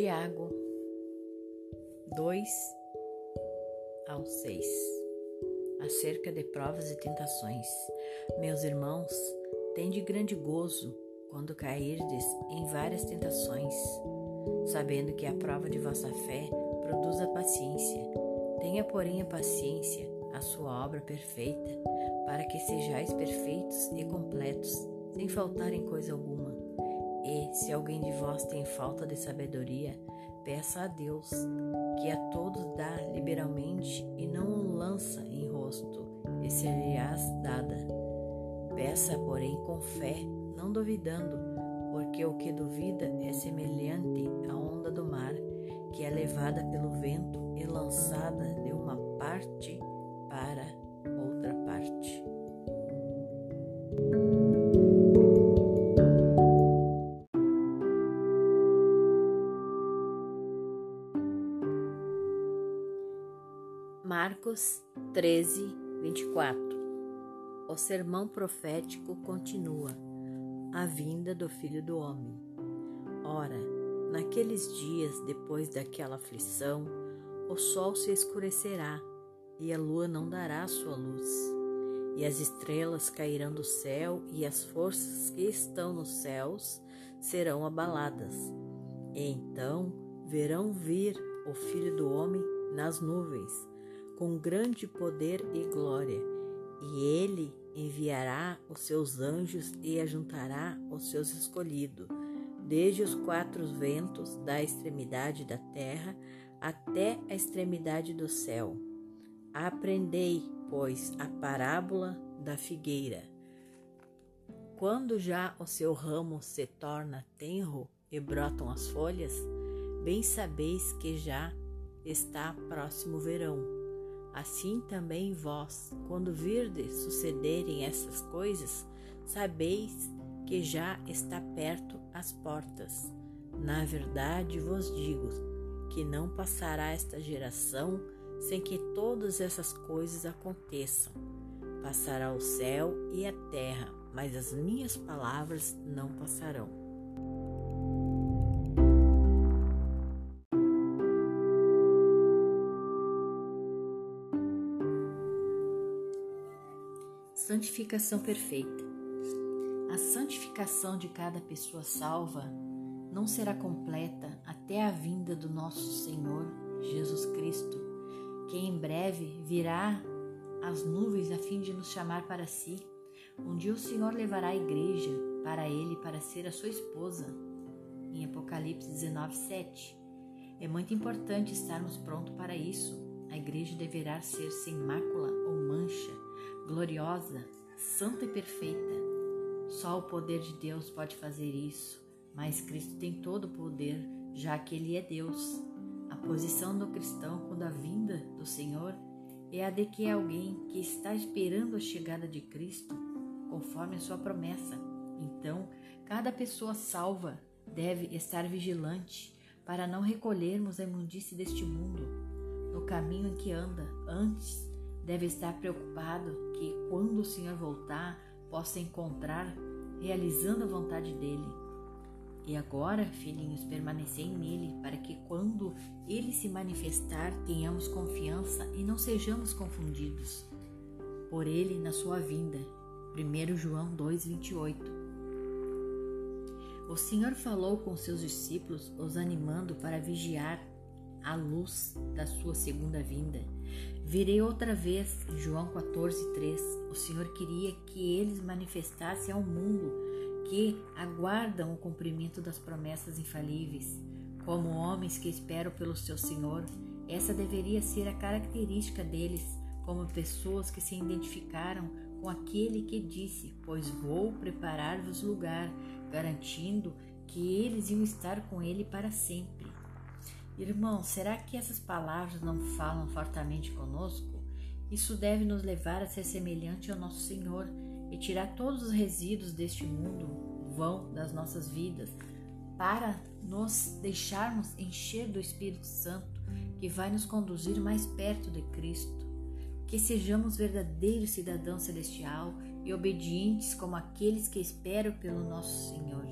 Tiago 2 ao 6 Acerca de provas e tentações. Meus irmãos, tende grande gozo quando cairdes em várias tentações, sabendo que a prova de vossa fé produz a paciência. Tenha, porém, a paciência, a sua obra perfeita, para que sejais perfeitos e completos, sem faltar em coisa alguma. E, se alguém de vós tem falta de sabedoria, peça a Deus, que a todos dá liberalmente e não o lança em rosto, e ser-lhe-ás dada. Peça, porém, com fé, não duvidando, porque o que duvida é semelhante à onda do mar, que é levada pelo vento e lançada de uma parte para Marcos 13, 24 O sermão profético continua. A vinda do Filho do Homem. Ora, naqueles dias depois daquela aflição, o sol se escurecerá e a lua não dará sua luz, e as estrelas cairão do céu e as forças que estão nos céus serão abaladas. E então verão vir o Filho do Homem nas nuvens com grande poder e glória, e ele enviará os seus anjos e ajuntará os seus escolhidos, desde os quatro ventos da extremidade da terra até a extremidade do céu. Aprendei, pois, a parábola da figueira. Quando já o seu ramo se torna tenro e brotam as folhas, bem sabeis que já está próximo o verão. Assim também vós, quando virdes sucederem essas coisas, sabeis que já está perto as portas. Na verdade vos digo que não passará esta geração sem que todas essas coisas aconteçam. Passará o céu e a terra, mas as minhas palavras não passarão. Santificação perfeita. A santificação de cada pessoa salva não será completa até a vinda do nosso Senhor Jesus Cristo, que em breve virá as nuvens a fim de nos chamar para si. Um dia o Senhor levará a igreja para ele para ser a sua esposa. Em Apocalipse 19, 7. É muito importante estarmos prontos para isso. A igreja deverá ser sem mácula gloriosa, santa e perfeita. Só o poder de Deus pode fazer isso, mas Cristo tem todo o poder, já que Ele é Deus. A posição do cristão quando a vinda do Senhor é a de que é alguém que está esperando a chegada de Cristo, conforme a sua promessa. Então, cada pessoa salva deve estar vigilante para não recolhermos a imundície deste mundo no caminho em que anda antes deve estar preocupado que, quando o Senhor voltar, possa encontrar realizando a vontade dele. E agora, filhinhos, permanecei nele, para que quando ele se manifestar, tenhamos confiança e não sejamos confundidos por ele na sua vinda. 1 João 2:28. O Senhor falou com seus discípulos, os animando para vigiar a luz da sua segunda vinda. Virei outra vez, João 14, 3. O Senhor queria que eles manifestassem ao mundo que aguardam o cumprimento das promessas infalíveis. Como homens que esperam pelo seu Senhor, essa deveria ser a característica deles, como pessoas que se identificaram com aquele que disse: Pois vou preparar-vos lugar, garantindo que eles iam estar com ele para sempre. Irmão, será que essas palavras não falam fortemente conosco? Isso deve nos levar a ser semelhante ao nosso Senhor e tirar todos os resíduos deste mundo vão das nossas vidas para nos deixarmos encher do Espírito Santo que vai nos conduzir mais perto de Cristo. Que sejamos verdadeiros cidadãos celestial e obedientes como aqueles que esperam pelo nosso Senhor.